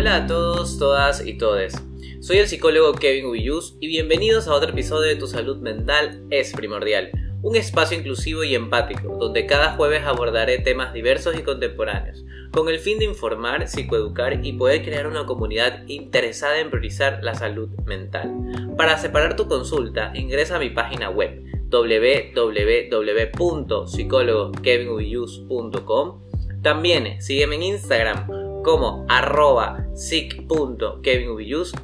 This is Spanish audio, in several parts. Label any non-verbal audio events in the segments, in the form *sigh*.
Hola a todos, todas y todes. Soy el psicólogo Kevin Uyus y bienvenidos a otro episodio de Tu Salud Mental es Primordial, un espacio inclusivo y empático, donde cada jueves abordaré temas diversos y contemporáneos, con el fin de informar, psicoeducar y poder crear una comunidad interesada en priorizar la salud mental. Para separar tu consulta, ingresa a mi página web www.psicólogoskevinuyus.com También sígueme en Instagram como arroba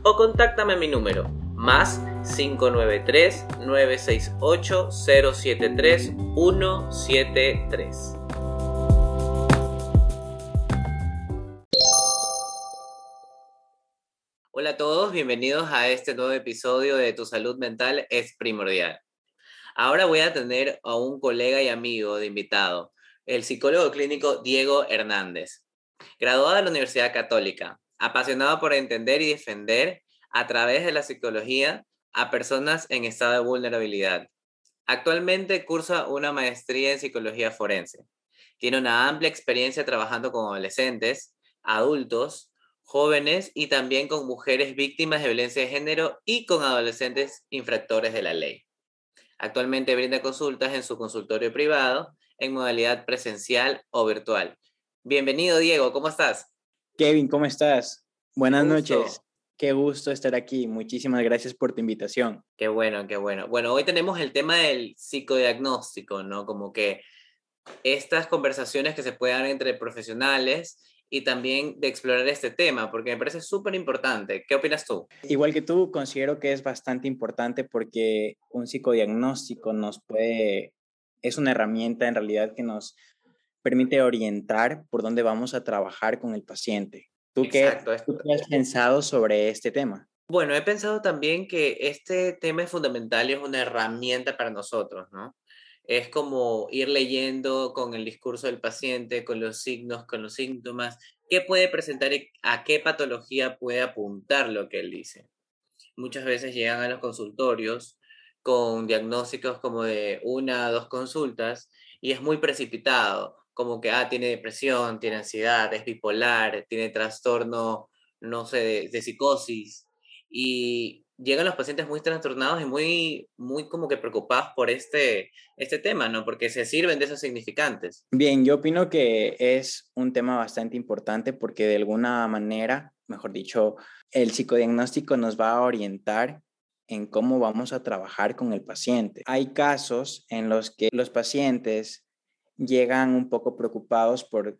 o contáctame a mi número más 593 968 073 173. Hola a todos, bienvenidos a este nuevo episodio de Tu salud mental es primordial. Ahora voy a tener a un colega y amigo de invitado, el psicólogo clínico Diego Hernández. Graduado de la Universidad Católica, apasionado por entender y defender a través de la psicología a personas en estado de vulnerabilidad. Actualmente cursa una maestría en psicología forense. Tiene una amplia experiencia trabajando con adolescentes, adultos, jóvenes y también con mujeres víctimas de violencia de género y con adolescentes infractores de la ley. Actualmente brinda consultas en su consultorio privado en modalidad presencial o virtual Bienvenido, Diego, ¿cómo estás? Kevin, ¿cómo estás? Buenas noches. Qué gusto estar aquí. Muchísimas gracias por tu invitación. Qué bueno, qué bueno. Bueno, hoy tenemos el tema del psicodiagnóstico, ¿no? Como que estas conversaciones que se pueden dar entre profesionales y también de explorar este tema, porque me parece súper importante. ¿Qué opinas tú? Igual que tú, considero que es bastante importante porque un psicodiagnóstico nos puede, es una herramienta en realidad que nos permite orientar por dónde vamos a trabajar con el paciente. ¿Tú, qué, has pensado sobre este tema? Bueno, he pensado también que este tema es fundamental y es una herramienta para nosotros, ¿no? Es como ir leyendo con el discurso del paciente, con los signos, con los síntomas, qué puede presentar y a qué patología puede apuntar lo que él dice. Muchas veces llegan a los consultorios con diagnósticos como de una o dos consultas y es muy precipitado como que, ah, tiene depresión, tiene ansiedad, es bipolar, tiene trastorno, no sé, de, psicosis. Y llegan los pacientes muy trastornados y muy, muy como que preocupados por este, este tema, ¿no? Porque se sirven de esos significantes. Bien, yo opino que es un tema bastante importante porque de alguna manera, mejor dicho, el psicodiagnóstico nos va a orientar en cómo vamos a trabajar con el paciente. Hay casos en los que los pacientes llegan un poco preocupados por,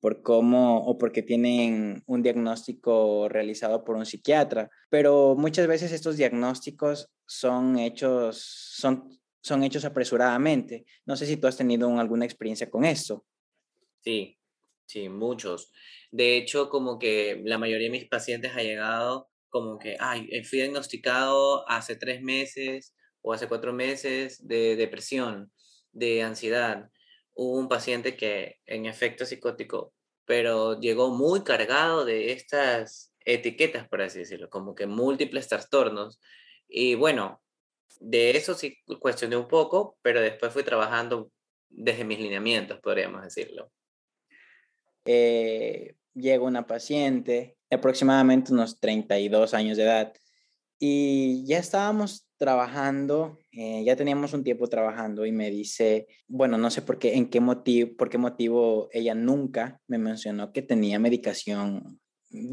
por cómo o porque tienen un diagnóstico realizado por un psiquiatra, pero muchas veces estos diagnósticos son hechos, son, son hechos apresuradamente. No sé si tú has tenido alguna experiencia con esto. Sí, sí, muchos. De hecho, como que la mayoría de mis pacientes ha llegado como que, ay, eh, fui diagnosticado hace tres meses o hace cuatro meses de depresión, de ansiedad hubo un paciente que en efecto psicótico, pero llegó muy cargado de estas etiquetas, por así decirlo, como que múltiples trastornos. Y bueno, de eso sí cuestioné un poco, pero después fui trabajando desde mis lineamientos, podríamos decirlo. Eh, llega una paciente aproximadamente unos 32 años de edad y ya estábamos trabajando, eh, ya teníamos un tiempo trabajando y me dice, bueno, no sé por qué, en qué motivo, por qué motivo ella nunca me mencionó que tenía medicación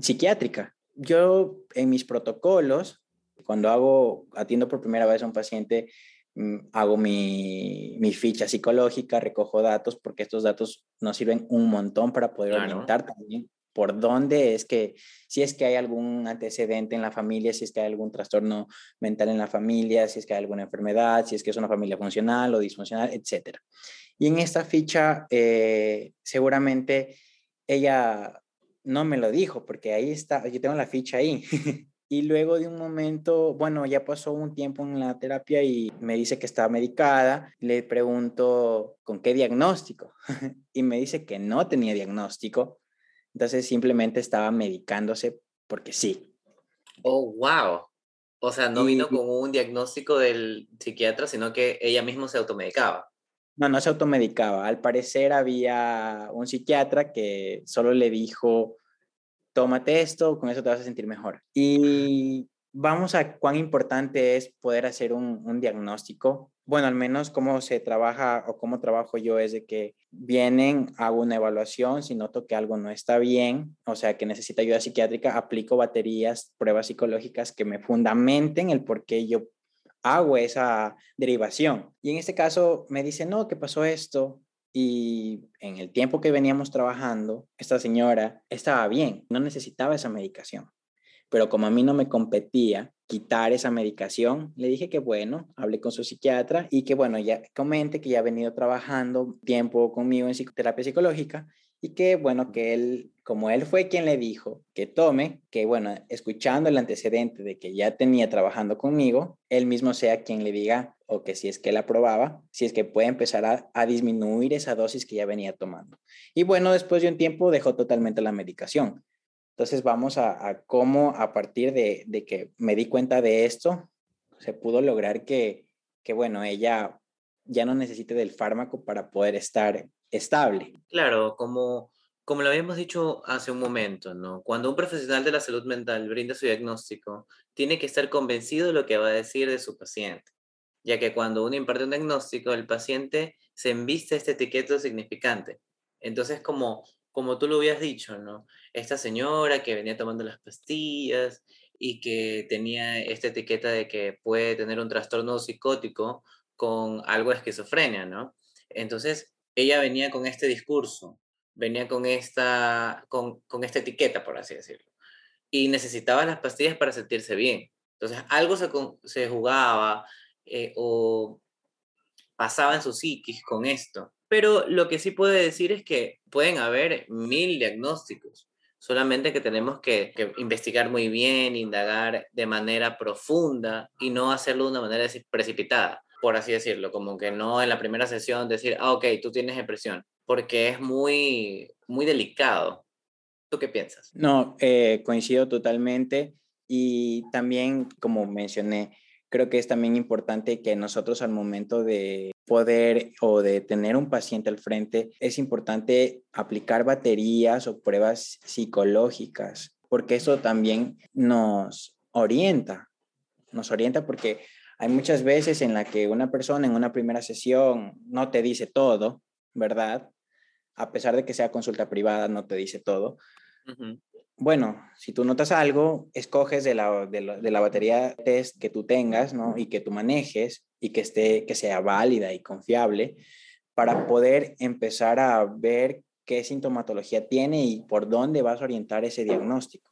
psiquiátrica. Yo en mis protocolos, cuando hago, atiendo por primera vez a un paciente, mm, hago mi, mi, ficha psicológica, recojo datos, porque estos datos nos sirven un montón para poder orientar también por dónde es que, si es que hay algún antecedente en la familia, si es que hay algún trastorno mental en la familia, si es que hay alguna enfermedad, si es que es una familia funcional o disfuncional, etc. Y en esta ficha, eh, seguramente ella no me lo dijo, porque ahí está, yo tengo la ficha ahí. *laughs* y luego de un momento, bueno, ya pasó un tiempo en la terapia y me dice que está medicada. Le pregunto con qué diagnóstico *laughs* y me dice que no tenía diagnóstico entonces simplemente estaba medicándose porque sí. Oh, wow. O sea, no vino con un diagnóstico del psiquiatra, sino que ella misma se automedicaba. No, no se automedicaba. Al parecer había un psiquiatra que solo le dijo tómate esto, con eso te vas a sentir mejor. Y vamos a cuán importante es poder hacer un, diagnóstico. Bueno, al menos cómo se trabaja o cómo trabajo yo es de que vienen, hago una evaluación, si noto que algo no está bien, o sea, que necesita ayuda psiquiátrica, aplico baterías, pruebas psicológicas que me fundamenten el por qué yo hago esa derivación. Y en este caso me dice, no, ¿qué pasó esto? Y en el tiempo que veníamos trabajando, esta señora estaba bien, no necesitaba esa medicación. Pero como a mí no me competía quitar esa medicación, le dije que bueno, hablé con su psiquiatra y que bueno, ya comente que ya ha venido trabajando tiempo conmigo en psicoterapia psicológica y que bueno, que él, como él fue quien le dijo que tome, que bueno, escuchando el antecedente de que ya tenía trabajando conmigo, él mismo sea quien le diga o que si es que él aprobaba, si es que puede empezar a, a disminuir esa dosis que ya venía tomando. Y bueno, después de un tiempo dejó totalmente la medicación. Entonces vamos a, cómo a partir de, de, que me di cuenta de esto, se pudo lograr que, que, bueno, ella ya no necesite del fármaco para poder estar estable. Claro, como, como lo habíamos dicho hace un momento, ¿no? Cuando un profesional de la salud mental brinda su diagnóstico, tiene que estar convencido de lo que va a decir de su paciente, ya que cuando uno imparte un diagnóstico, el paciente se enviste este etiqueto significante. Entonces, como como tú lo habías dicho, ¿no? Esta señora que venía tomando las pastillas y que tenía esta etiqueta de que puede tener un trastorno psicótico con algo de esquizofrenia, ¿no? Entonces, ella venía con este discurso, venía con esta, con, con esta etiqueta, por así decirlo, y necesitaba las pastillas para sentirse bien. Entonces, algo se, jugaba eh, o pasaba en su psiquis con esto. Pero lo que sí puede decir es que pueden haber mil diagnósticos, solamente que tenemos que, investigar muy bien, indagar de manera profunda y no hacerlo de una manera precipitada, por así decirlo, como que no en la primera sesión decir, ah, ok, tú tienes depresión, porque es muy, muy delicado. ¿Tú qué piensas? No, eh, coincido totalmente y también, como mencioné, creo que es también importante que nosotros al momento de poder o de tener un paciente al frente, es importante aplicar baterías o pruebas psicológicas, porque eso también nos orienta, nos orienta porque hay muchas veces en la que una persona en una primera sesión no te dice todo, ¿verdad? A pesar de que sea consulta privada, no te dice todo bueno, si tú notas algo, escoges de la, de la, batería test que tú tengas, ¿no? Y que tú manejes y que, esté, que sea válida y confiable para poder empezar a ver qué sintomatología tiene y por dónde vas a orientar ese diagnóstico.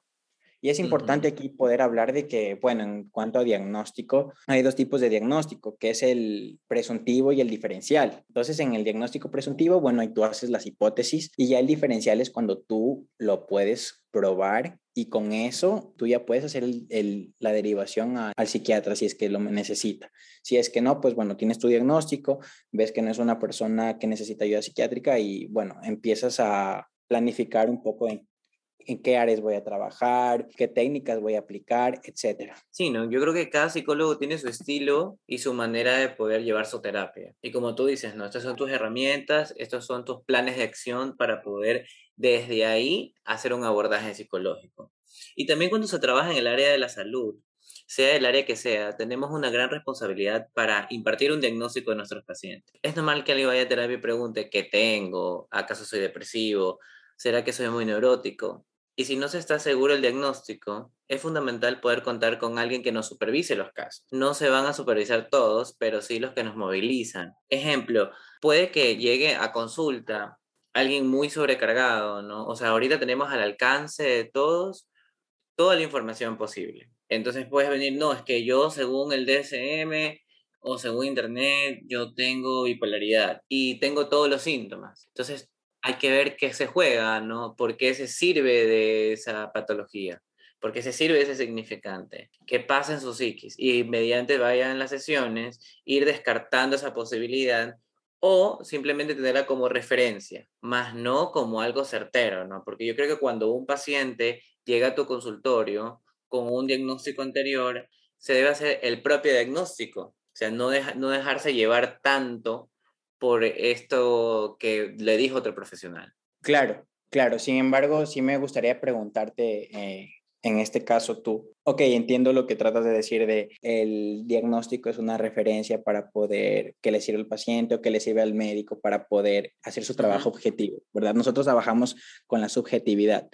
Y es importante aquí poder hablar de que, bueno, en cuanto a diagnóstico, hay dos tipos de diagnóstico, que es el presuntivo y el diferencial. Entonces, en el diagnóstico presuntivo, bueno, ahí tú haces las hipótesis y ya el diferencial es cuando tú lo puedes probar y con eso tú ya puedes hacer la derivación al psiquiatra si es que lo necesita. Si es que no, pues bueno, tienes tu diagnóstico, ves que no es una persona que necesita ayuda psiquiátrica y bueno, empiezas a planificar un poco en en qué áreas voy a trabajar, qué técnicas voy a aplicar, etcétera. Sí, ¿no? Yo creo que cada psicólogo tiene su estilo y su manera de poder llevar su terapia. Y como tú dices, ¿no? Estas son tus herramientas, estos son tus planes de acción para poder desde ahí hacer un abordaje psicológico. Y también cuando se trabaja en el área de la salud, sea el área que sea, tenemos una gran responsabilidad para impartir un diagnóstico a nuestros pacientes. Es normal que alguien vaya a terapia y pregunte, ¿qué tengo? ¿Acaso soy depresivo? ¿Será que soy muy neurótico? Y si no se está seguro el diagnóstico, es fundamental poder contar con alguien que nos supervise los casos. No se van a supervisar todos, pero sí los que nos movilizan. Ejemplo, puede que llegue a consulta alguien muy sobrecargado, ¿no? O sea, ahorita tenemos al alcance de todos toda la información posible. Entonces puedes venir, no, es que yo según el DSM o según Internet, yo tengo bipolaridad y tengo todos los síntomas. Entonces hay que ver qué se juega, ¿no? ¿Por qué se sirve de esa patología? ¿Por qué se sirve ese significante? ¿Qué pasa en su psiquis? Y mediante vayan las sesiones, ir descartando esa posibilidad o simplemente tenerla como referencia, más no como algo certero, ¿no? Porque yo creo que cuando un paciente llega a tu consultorio con un diagnóstico anterior, se debe hacer el propio diagnóstico, o sea, no, no dejarse llevar tanto por esto que le dijo otro profesional. Claro, Claro, sin embargo, sí me gustaría preguntarte, eh, en este caso tú, ok, entiendo lo que tratas de decir de el diagnóstico es una referencia para poder que le sirva al paciente o que le sirva al médico para poder hacer su trabajo objetivo, ¿verdad? Nosotros trabajamos con la subjetividad,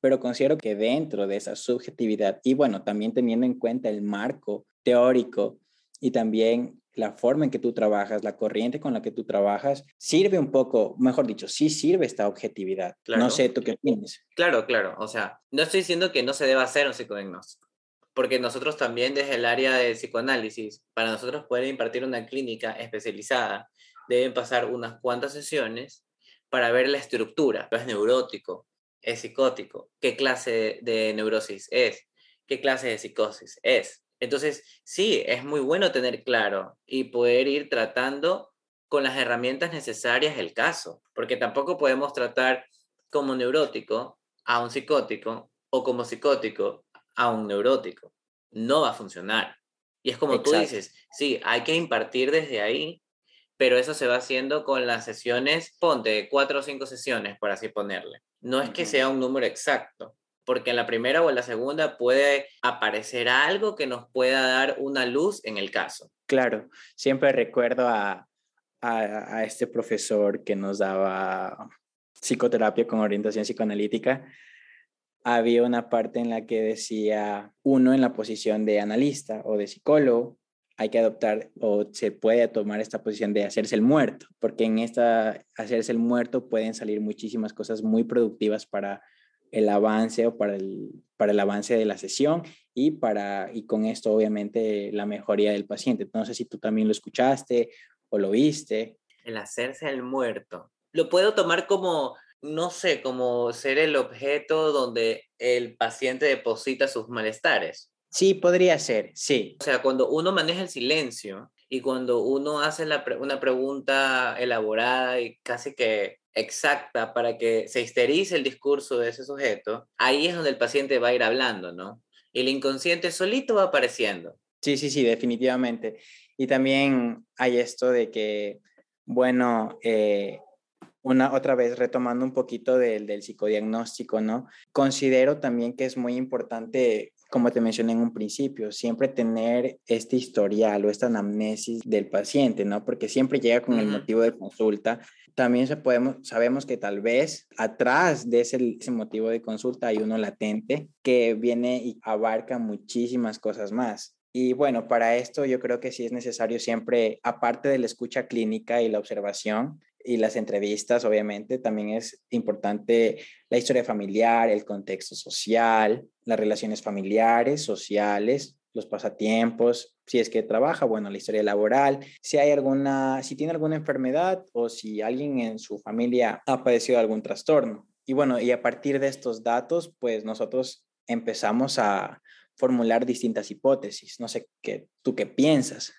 pero considero que dentro de esa subjetividad y bueno, también teniendo en cuenta el marco teórico y también la forma en que tú trabajas, la corriente con la que tú trabajas, sirve un poco, mejor dicho, sí sirve esta objetividad. No sé, ¿tú qué opinas? Claro, claro. O sea, no estoy diciendo que no se deba hacer un psicodiagnóstico, porque nosotros también desde el área de psicoanálisis, para nosotros poder impartir una clínica especializada, deben pasar unas cuantas sesiones para ver la estructura. ¿Es neurótico? ¿Es psicótico? ¿Qué clase de neurosis es? ¿Qué clase de psicosis es? Entonces, sí, es muy bueno tener claro y poder ir tratando con las herramientas necesarias el caso, porque tampoco podemos tratar como neurótico a un psicótico o como psicótico a un neurótico. No va a funcionar. Y es como tú dices, sí, hay que impartir desde ahí, pero eso se va haciendo con las sesiones, ponte cuatro o cinco sesiones, por así ponerle. No es que sea un número exacto, porque en la primera o en la segunda puede aparecer algo que nos pueda dar una luz en el caso. Claro, siempre recuerdo a, a, este profesor que nos daba psicoterapia con orientación psicoanalítica. Había una parte en la que decía, uno en la posición de analista o de psicólogo, hay que adoptar o se puede tomar esta posición de hacerse el muerto, porque en esta hacerse el muerto pueden salir muchísimas cosas muy productivas para el avance o para el, para el avance de la sesión y, para, y con esto obviamente la mejoría del paciente. No sé si tú también lo escuchaste o lo viste. El hacerse el muerto. Lo puedo tomar como, no sé, como ser el objeto donde el paciente deposita sus malestares. Sí, podría ser, sí. O sea, cuando uno maneja el silencio y cuando uno hace una pregunta elaborada y casi que exacta para que se histerice el discurso de ese sujeto, ahí es donde el paciente va a ir hablando, ¿no? Y el inconsciente solito va apareciendo. Sí, sí, sí, definitivamente. Y también hay esto de que, bueno, eh, una otra vez retomando un poquito del, del psicodiagnóstico, ¿no? Considero también que es muy importante como te mencioné en un principio, siempre tener este historial o esta anamnesis del paciente, ¿no? Porque siempre llega con el motivo de consulta. También sabemos que tal vez atrás de ese, ese motivo de consulta hay uno latente que viene y abarca muchísimas cosas más. Y bueno, para esto yo creo que sí es necesario siempre, aparte de la escucha clínica y la observación, y las entrevistas, obviamente, también es importante la historia familiar, el contexto social, las relaciones familiares, sociales, los pasatiempos, si es que trabaja, bueno, la historia laboral, si hay alguna, si tiene alguna enfermedad o si alguien en su familia ha padecido algún trastorno. Y bueno, y a partir de estos datos, pues nosotros empezamos a formular distintas hipótesis. No sé qué, tú qué piensas.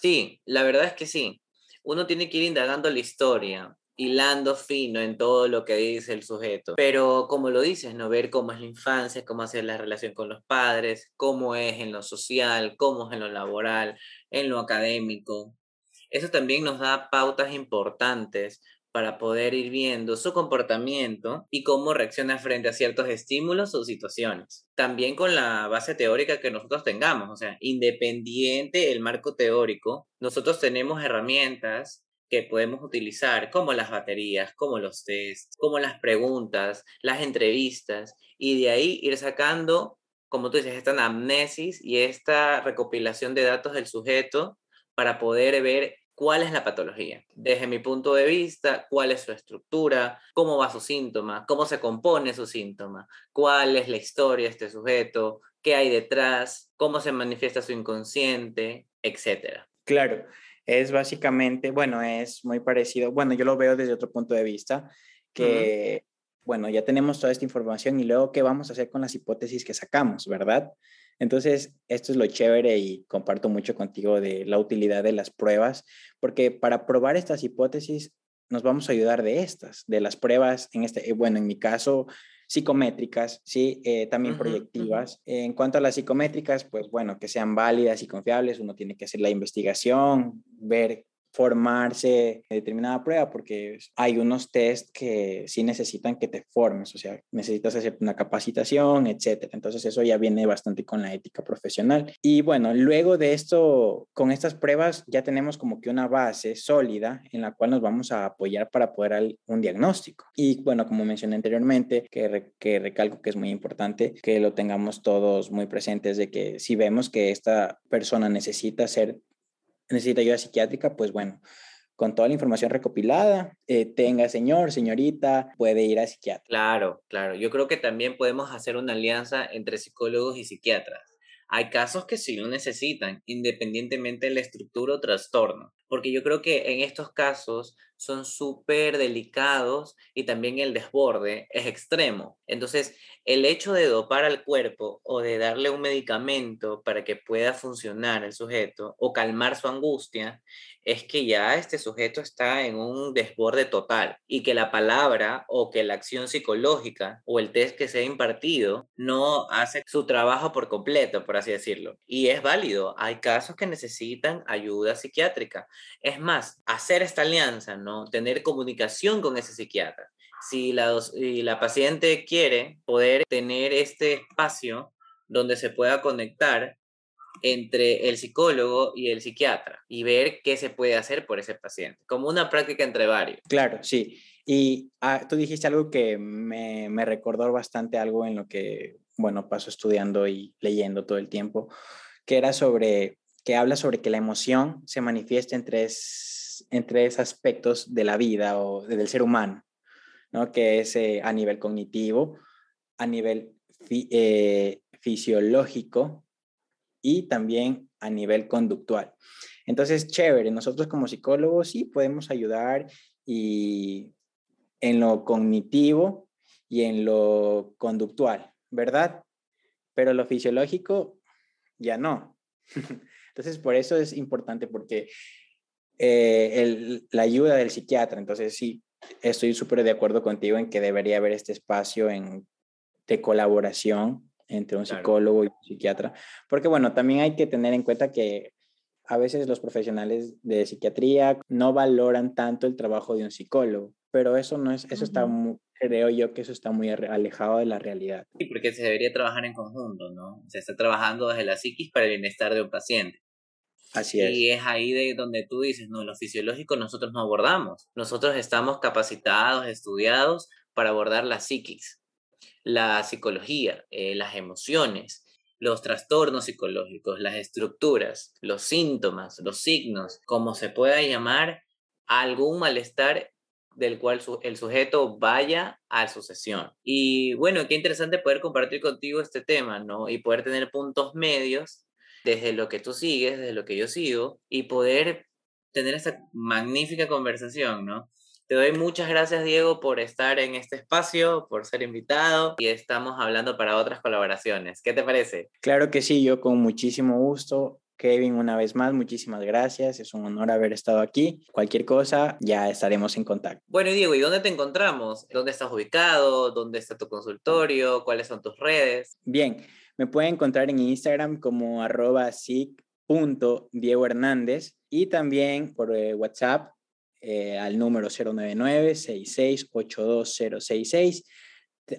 Sí, la verdad es que sí uno tiene que ir indagando la historia, hilando fino en todo lo que dice el sujeto. Pero como lo dices, ¿no? Ver cómo es la infancia, cómo hacer la relación con los padres, cómo es en lo social, cómo es en lo laboral, en lo académico. Eso también nos da pautas importantes para poder ir viendo su comportamiento y cómo reacciona frente a ciertos estímulos o situaciones. También con la base teórica que nosotros tengamos, o sea, independiente del marco teórico, nosotros tenemos herramientas que podemos utilizar como las baterías, como los tests, como las preguntas, las entrevistas y de ahí ir sacando, como tú dices, esta anamnesis y esta recopilación de datos del sujeto para poder ver cuál es la patología. Desde mi punto de vista, cuál es su estructura, cómo va su síntoma, cómo se compone su síntoma, cuál es la historia de este sujeto, qué hay detrás, cómo se manifiesta su inconsciente, etc. Claro, es básicamente, bueno, es muy parecido, bueno, yo lo veo desde otro punto de vista, que, bueno, ya tenemos toda esta información y luego qué vamos a hacer con las hipótesis que sacamos, ¿verdad? Entonces, esto es lo chévere y comparto mucho contigo de la utilidad de las pruebas, porque para probar estas hipótesis nos vamos a ayudar de estas, de las pruebas, en este, eh, bueno, en mi caso, psicométricas, sí, eh, también proyectivas. En cuanto a las psicométricas, pues bueno, que sean válidas y confiables, uno tiene que hacer la investigación, ver formarse en determinada prueba porque hay unos test que sí necesitan que te formes, o sea, necesitas hacer una capacitación, etcétera. Entonces eso ya viene bastante con la ética profesional. Y bueno, luego de esto, con estas pruebas ya tenemos como que una base sólida en la cual nos vamos a apoyar para poder dar un diagnóstico. Y bueno, como mencioné anteriormente, que, que recalco que es muy importante que lo tengamos todos muy presentes de que si vemos que esta persona necesita ser necesita ayuda psiquiátrica, pues bueno, con toda la información recopilada, eh, tenga señor, señorita, puede ir a psiquiatra. Claro, claro. Yo creo que también podemos hacer una alianza entre psicólogos y psiquiatras. Hay casos que sí lo necesitan, independientemente de la estructura o trastorno, porque yo creo que en estos casos son súper delicados y también el desborde es extremo. Entonces, el hecho de dopar al cuerpo o de darle un medicamento para que pueda funcionar el sujeto o calmar su angustia es que ya este sujeto está en un desborde total y que la palabra o que la acción psicológica o el test que se ha impartido no hace su trabajo por completo, por así decirlo. Y es válido, hay casos que necesitan ayuda psiquiátrica. Es más, hacer esta alianza, ¿no? Tener comunicación con ese psiquiatra. Si la, si la paciente quiere poder tener este espacio donde se pueda conectar entre el psicólogo y el psiquiatra y ver qué se puede hacer por ese paciente, como una práctica entre varios. Claro, sí. Y ah, tú dijiste algo que me, me, recordó bastante algo en lo que, bueno, paso estudiando y leyendo todo el tiempo, que era sobre, que habla sobre que la emoción se manifiesta en tres, tres aspectos de la vida o del ser humano, ¿no? Que es eh, a nivel cognitivo, a nivel eh, fisiológico y también a nivel conductual. Entonces, chévere, nosotros como psicólogos sí podemos ayudar y en lo cognitivo y en lo conductual, ¿verdad? Pero lo fisiológico ya no. *laughs* Entonces, por eso es importante porque eh, la ayuda del psiquiatra, entonces sí, estoy súper de acuerdo contigo en que debería haber este espacio en, de colaboración entre un psicólogo y un psiquiatra, porque bueno, también hay que tener en cuenta que a veces los profesionales de psiquiatría no valoran tanto el trabajo de un psicólogo, pero eso no es, eso está, creo yo que eso está muy alejado de la realidad. Sí, porque se debería trabajar en conjunto, ¿no? Se está trabajando desde la psiquis para el bienestar de un paciente. Así es. Y es ahí de donde tú dices, no, lo fisiológico nosotros no abordamos. Nosotros estamos capacitados, estudiados para abordar la psiquis la psicología, eh, las emociones, los trastornos psicológicos, las estructuras, los síntomas, los signos, como se pueda llamar, algún malestar del cual el sujeto vaya a su sesión. Y bueno, qué interesante poder compartir contigo este tema, ¿no? Y poder tener puntos medios desde lo que tú sigues, desde lo que yo sigo, y poder tener esta magnífica conversación, ¿no? Te doy muchas gracias, Diego, por estar en este espacio, por ser invitado y estamos hablando para otras colaboraciones. ¿Qué te parece? Claro que sí, yo con muchísimo gusto. Kevin, una vez más, muchísimas gracias. Es un honor haber estado aquí. Cualquier cosa, ya estaremos en contacto. Bueno, Diego, ¿y dónde te encontramos? ¿Dónde estás ubicado? ¿Dónde está tu consultorio? ¿Cuáles son tus redes? Bien, me pueden encontrar en Instagram como arroba Diego Hernández y también por eh, WhatsApp eh, al número 099-6682-066.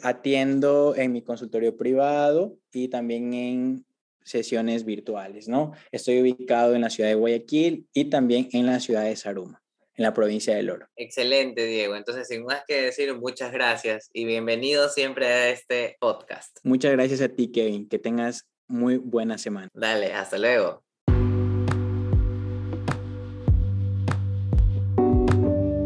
Atiendo en mi consultorio privado y también en sesiones virtuales, ¿no? Estoy ubicado en la ciudad de Guayaquil y también en la ciudad de Saruma, en la provincia del Oro. Excelente, Diego. Entonces, sin más que decir, muchas gracias y bienvenido siempre a este podcast. Muchas gracias a ti, Kevin. Que tengas muy buena semana. Dale, hasta luego.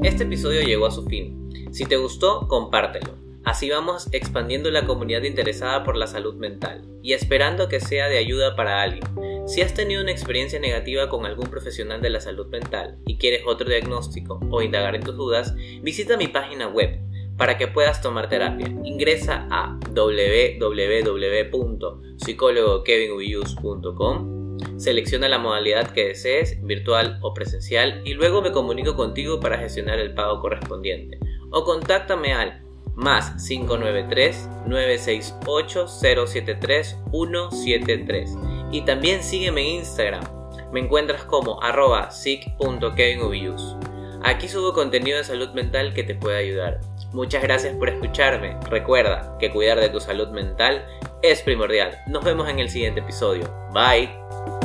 Este episodio llegó a su fin. Si te gustó, compártelo. Así vamos expandiendo la comunidad interesada por la salud mental y esperando que sea de ayuda para alguien. Si has tenido una experiencia negativa con algún profesional de la salud mental y quieres otro diagnóstico o indagar en tus dudas, visita mi página web para que puedas tomar terapia. Ingresa a www.psicólogokevinuyus.com Selecciona la modalidad que desees, virtual o presencial, y luego me comunico contigo para gestionar el pago correspondiente. O contáctame al más 593-968-073-173. Y también sígueme en Instagram, Me encuentras como arroba Aquí subo contenido de salud mental que te puede ayudar. Muchas gracias por escucharme. Recuerda que cuidar de tu salud mental es primordial. Nos vemos en el siguiente episodio. Bye.